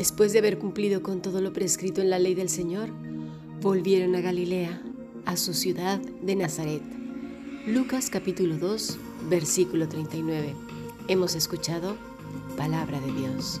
Después de haber cumplido con todo lo prescrito en la ley del Señor, volvieron a Galilea, a su ciudad de Nazaret. Lucas capítulo 2, versículo 39. Hemos escuchado palabra de Dios.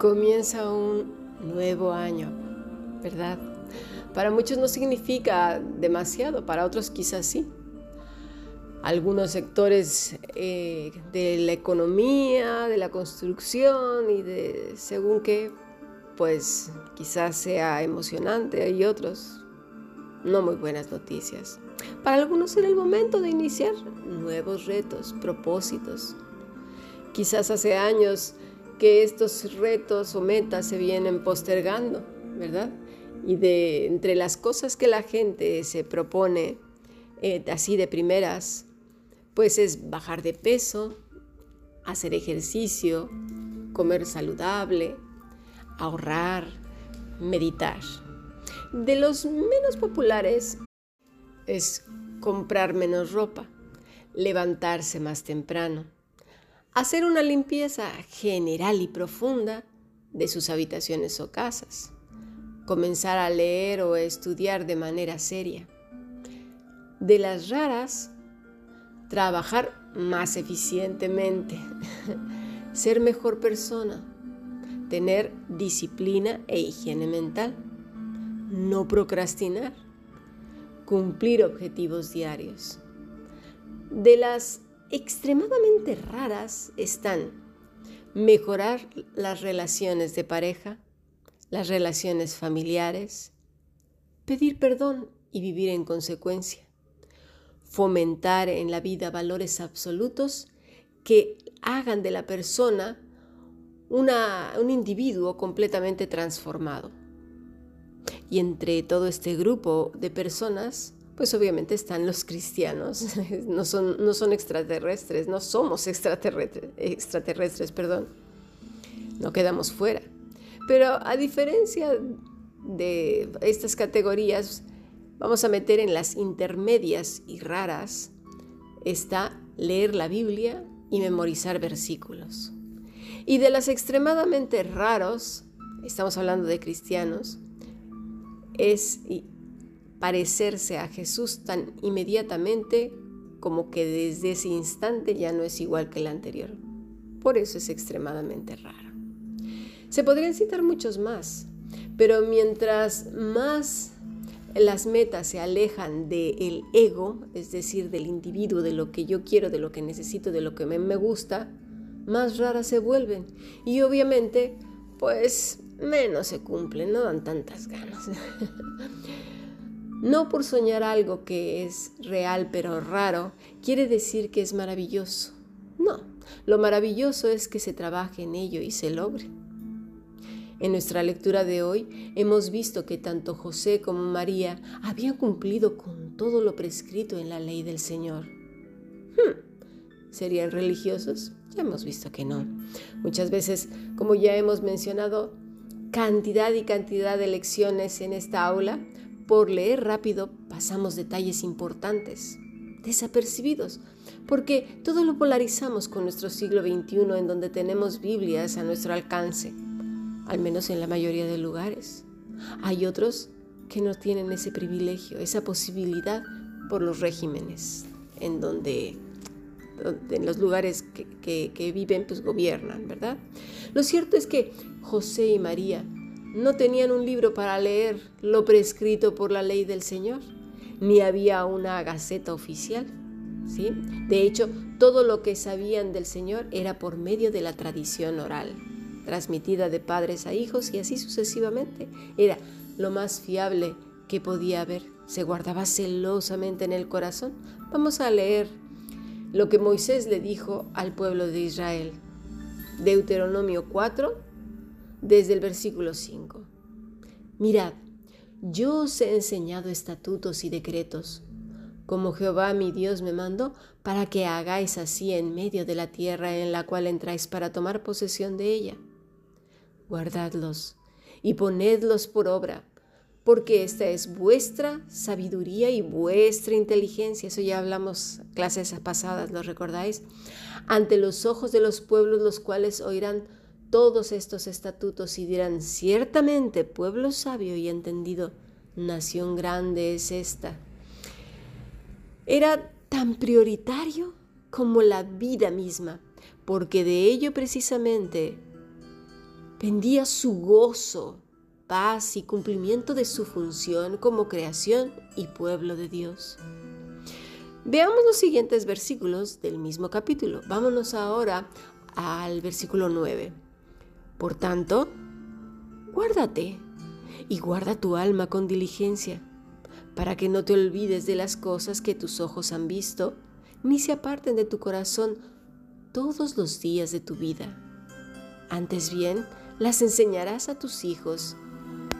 Comienza un nuevo año, ¿verdad? Para muchos no significa demasiado, para otros quizás sí. Algunos sectores eh, de la economía, de la construcción y de según qué, pues quizás sea emocionante y otros no muy buenas noticias. Para algunos será el momento de iniciar nuevos retos, propósitos. Quizás hace años que estos retos o metas se vienen postergando, ¿verdad? Y de entre las cosas que la gente se propone eh, así de primeras, pues es bajar de peso, hacer ejercicio, comer saludable, ahorrar, meditar. De los menos populares es comprar menos ropa, levantarse más temprano, hacer una limpieza general y profunda de sus habitaciones o casas, comenzar a leer o estudiar de manera seria. De las raras, trabajar más eficientemente, ser mejor persona, tener disciplina e higiene mental, no procrastinar, cumplir objetivos diarios. De las extremadamente raras están mejorar las relaciones de pareja, las relaciones familiares, pedir perdón y vivir en consecuencia, fomentar en la vida valores absolutos que hagan de la persona un individuo completamente transformado. Y entre todo este grupo de personas, pues obviamente están los cristianos, no son, no son extraterrestres, no somos extraterrestres, extraterrestres, perdón, no quedamos fuera. Pero a diferencia de estas categorías, vamos a meter en las intermedias y raras, está leer la Biblia y memorizar versículos. Y de las extremadamente raros, estamos hablando de cristianos, es parecerse a Jesús tan inmediatamente como que desde ese instante ya no es igual que el anterior. Por eso es extremadamente raro. Se podrían citar muchos más, pero mientras más las metas se alejan del ego, es decir, del individuo, de lo que yo quiero, de lo que necesito, de lo que me gusta, más raras se vuelven. Y obviamente, pues menos se cumplen, no dan tantas ganas. No por soñar algo que es real pero raro, quiere decir que es maravilloso. No, lo maravilloso es que se trabaje en ello y se logre. En nuestra lectura de hoy hemos visto que tanto José como María habían cumplido con todo lo prescrito en la ley del Señor. Hmm, ¿Serían religiosos? Ya hemos visto que no. Muchas veces, como ya hemos mencionado, cantidad y cantidad de lecciones en esta aula por leer rápido pasamos detalles importantes, desapercibidos, porque todo lo polarizamos con nuestro siglo XXI en donde tenemos Biblias a nuestro alcance, al menos en la mayoría de lugares. Hay otros que no tienen ese privilegio, esa posibilidad por los regímenes en donde en los lugares que, que, viven, pues gobiernan, ¿verdad? Lo cierto es que José y María no tenían un libro para leer lo prescrito por la ley del Señor, ni había una gaceta oficial. ¿sí? De hecho, todo lo que sabían del Señor era por medio de la tradición oral, transmitida de padres a hijos y así sucesivamente. Era lo más fiable que podía haber. Se guardaba celosamente en el corazón. Vamos a leer lo que Moisés le dijo al pueblo de Israel. Deuteronomio 4, desde el versículo 5. Mirad, yo os he enseñado estatutos y decretos, como Jehová mi Dios me mandó, para que hagáis así en medio de la tierra en la cual entráis para tomar posesión de ella. Guardadlos y ponedlos por obra, porque esta es vuestra sabiduría y vuestra inteligencia. Eso ya hablamos clases pasadas, ¿lo recordáis? Ante los ojos de los pueblos los cuales oirán todos estos estatutos y dirán, ciertamente pueblo sabio y entendido, nación grande es esta. Era tan prioritario como la vida misma, porque de ello precisamente pendía su gozo, paz y cumplimiento de su función como creación y pueblo de Dios. Veamos los siguientes versículos del mismo capítulo. Vámonos ahora al versículo 9. Por tanto, guárdate y guarda tu alma con diligencia, para que no te olvides de las cosas que tus ojos han visto, ni se aparten de tu corazón todos los días de tu vida. Antes bien, las enseñarás a tus hijos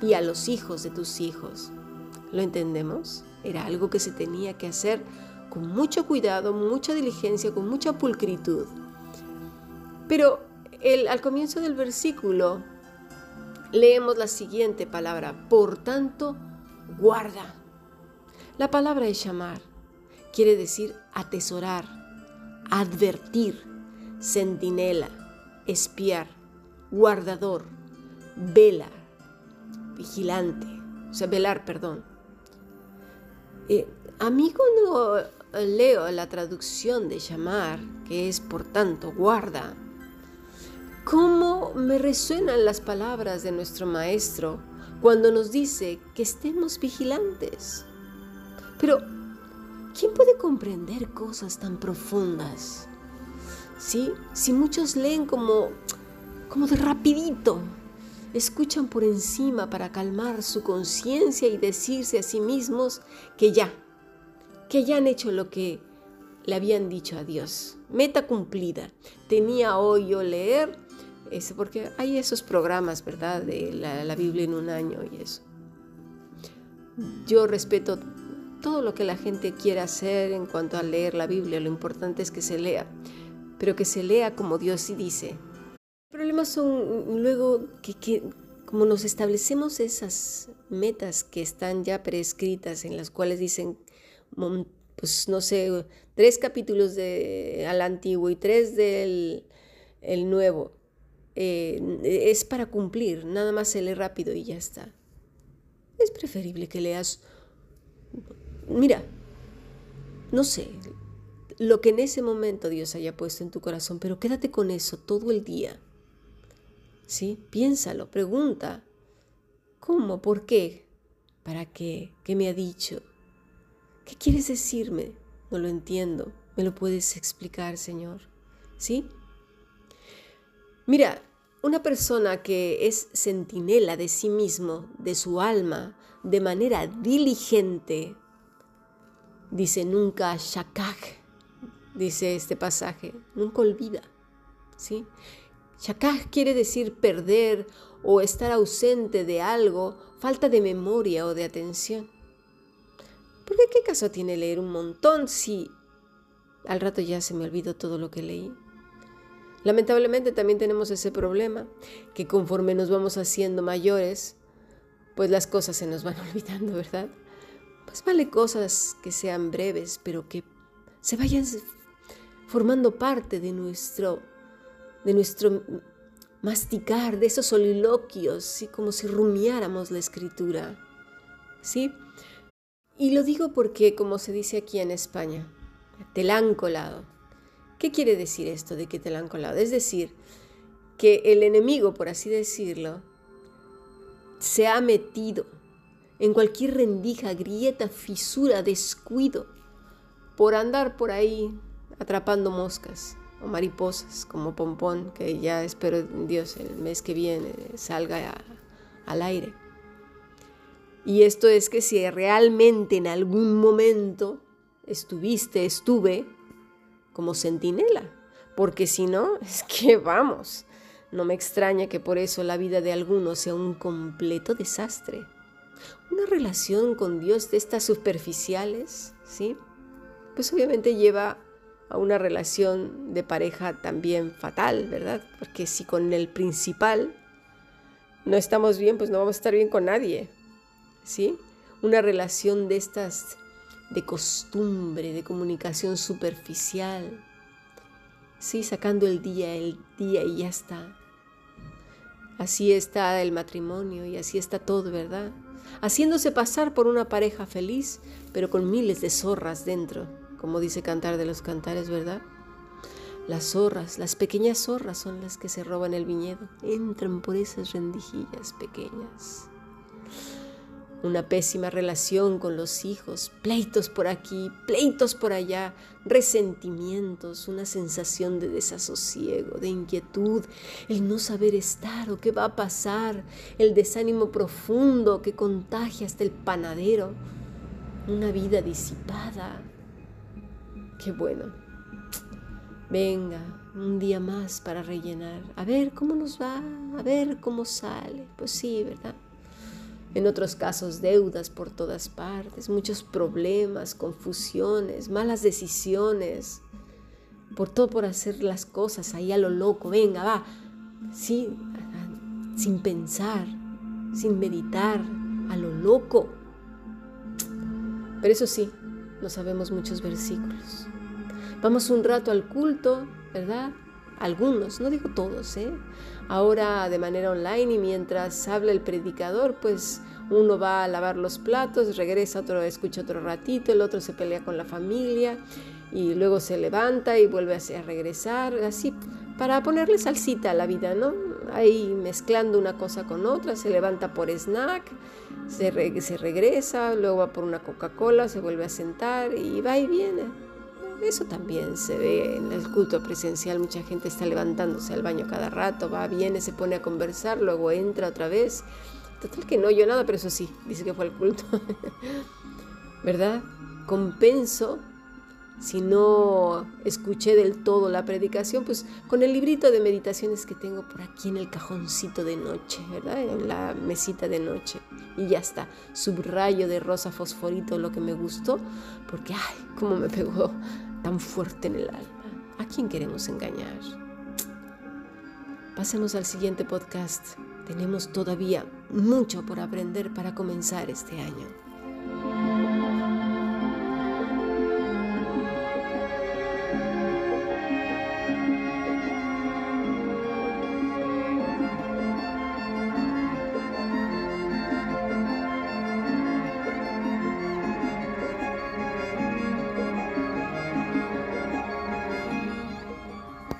y a los hijos de tus hijos. ¿Lo entendemos? Era algo que se tenía que hacer con mucho cuidado, mucha diligencia, con mucha pulcritud. Pero al comienzo del versículo leemos la siguiente palabra, por tanto, guarda. La palabra es llamar, quiere decir atesorar, advertir, centinela, espiar, guardador, vela, vigilante, o sea, velar, perdón. Eh, a mí cuando leo la traducción de llamar, que es por tanto guarda, cómo me resuenan las palabras de nuestro Maestro cuando nos dice que estemos vigilantes. Pero, ¿quién puede comprender cosas tan profundas? ¿Sí? Si muchos leen como, como de rapidito, escuchan por encima para calmar su conciencia y decirse a sí mismos que ya, que ya han hecho lo que le habían dicho a Dios. Meta cumplida. Tenía hoy yo leer porque hay esos programas, ¿verdad? De la, Biblia en un año y eso. Yo respeto todo lo que la gente quiera hacer en cuanto a leer la Biblia, lo importante es que se lea, pero que se lea como Dios sí dice. El problema son luego que, que como nos establecemos esas metas que están ya prescritas, en las cuales dicen, pues no sé, tres capítulos de, al antiguo y tres del el nuevo, eh, es para cumplir, nada más se lee rápido y ya está. Es preferible que leas, mira, no sé, lo que en ese momento Dios haya puesto en tu corazón, pero quédate con eso todo el día. ¿Sí? Piénsalo, pregunta, ¿cómo? ¿Por qué? ¿Para qué? ¿Qué me ha dicho? ¿Qué quieres decirme? No lo entiendo. ¿Me lo puedes explicar, Señor? ¿Sí? Mira, una persona que es centinela de sí mismo, de su alma, de manera diligente, dice nunca shakak, dice este pasaje, nunca olvida. ¿sí? Shakak quiere decir perder o estar ausente de algo, falta de memoria o de atención. ¿Por qué qué caso tiene leer un montón si al rato ya se me olvidó todo lo que leí? Lamentablemente también tenemos ese problema, que conforme nos vamos haciendo mayores, pues las cosas se nos van olvidando, ¿verdad? Pues vale cosas que sean breves, pero que se vayan formando parte de nuestro, de nuestro masticar, de esos soliloquios, ¿sí? como si rumiáramos la escritura. ¿Sí? Y lo digo porque, como se dice aquí en España, te la han colado. ¿Qué quiere decir esto de que te la han colado? Es decir, que el enemigo, por así decirlo, se ha metido en cualquier rendija, grieta, fisura, descuido por andar por ahí atrapando moscas o mariposas como Pompón, que ya espero Dios el mes que viene salga al aire. Y esto es que si realmente en algún momento estuviste, estuve como centinela, porque si no, es que vamos, no me extraña que por eso la vida de algunos sea un completo desastre. Una relación con Dios de estas superficiales, ¿sí? Pues obviamente lleva a una relación de pareja también fatal, ¿verdad? Porque si con el principal no estamos bien, pues no vamos a estar bien con nadie, ¿sí? Una relación de estas de costumbre, de comunicación superficial, sí, sacando el día, el día y ya está. Así está el matrimonio y así está todo, ¿verdad? Haciéndose pasar por una pareja feliz, pero con miles de zorras dentro como dice Cantar de los Cantares, ¿verdad? Las zorras, las pequeñas zorras son las que se roban el viñedo, entran por esas rendijillas pequeñas. Una pésima relación con los hijos, pleitos por aquí, pleitos por allá, resentimientos, una sensación de desasosiego, de inquietud, el no saber estar o qué va a pasar, el desánimo profundo que contagia hasta el panadero, una vida disipada, Qué bueno. Venga, un día más para rellenar. A ver cómo nos va, a ver cómo sale. Pues sí, ¿verdad? En otros casos, deudas por todas partes, muchos problemas, confusiones, malas decisiones. Por todo por hacer las cosas ahí a lo loco. Venga, va. Sí, sin pensar, sin meditar, a lo loco. Pero eso sí, no sabemos muchos versículos. Vamos un rato al culto, ¿verdad? Algunos, no digo todos, ¿eh? Ahora de manera online y mientras habla el predicador, pues uno va a lavar los platos, regresa otro, escucha otro ratito, el otro se pelea con la familia y luego se levanta y vuelve a regresar, así, para ponerle salsita a la vida, ¿no? Ahí mezclando una cosa con otra, se levanta por snack, se, se regresa, luego va por una Coca-Cola, se vuelve a sentar y va y viene. Eso también se ve en el culto presencial, mucha gente está levantándose al baño cada rato, va, viene, se pone a conversar, luego entra otra vez. Total que no oyó nada, pero eso sí, dice que fue al culto. ¿Verdad? Compenso si no escuché del todo la predicación, pues con el librito de meditaciones que tengo por aquí en el cajoncito de noche, ¿verdad? En la mesita de noche. Y ya está, subrayo de rosa fosforito lo que me gustó, porque, ay, cómo me pegó tan fuerte en el alma. ¿A quién queremos engañar? Pasemos al siguiente podcast. Tenemos todavía mucho por aprender para comenzar este año.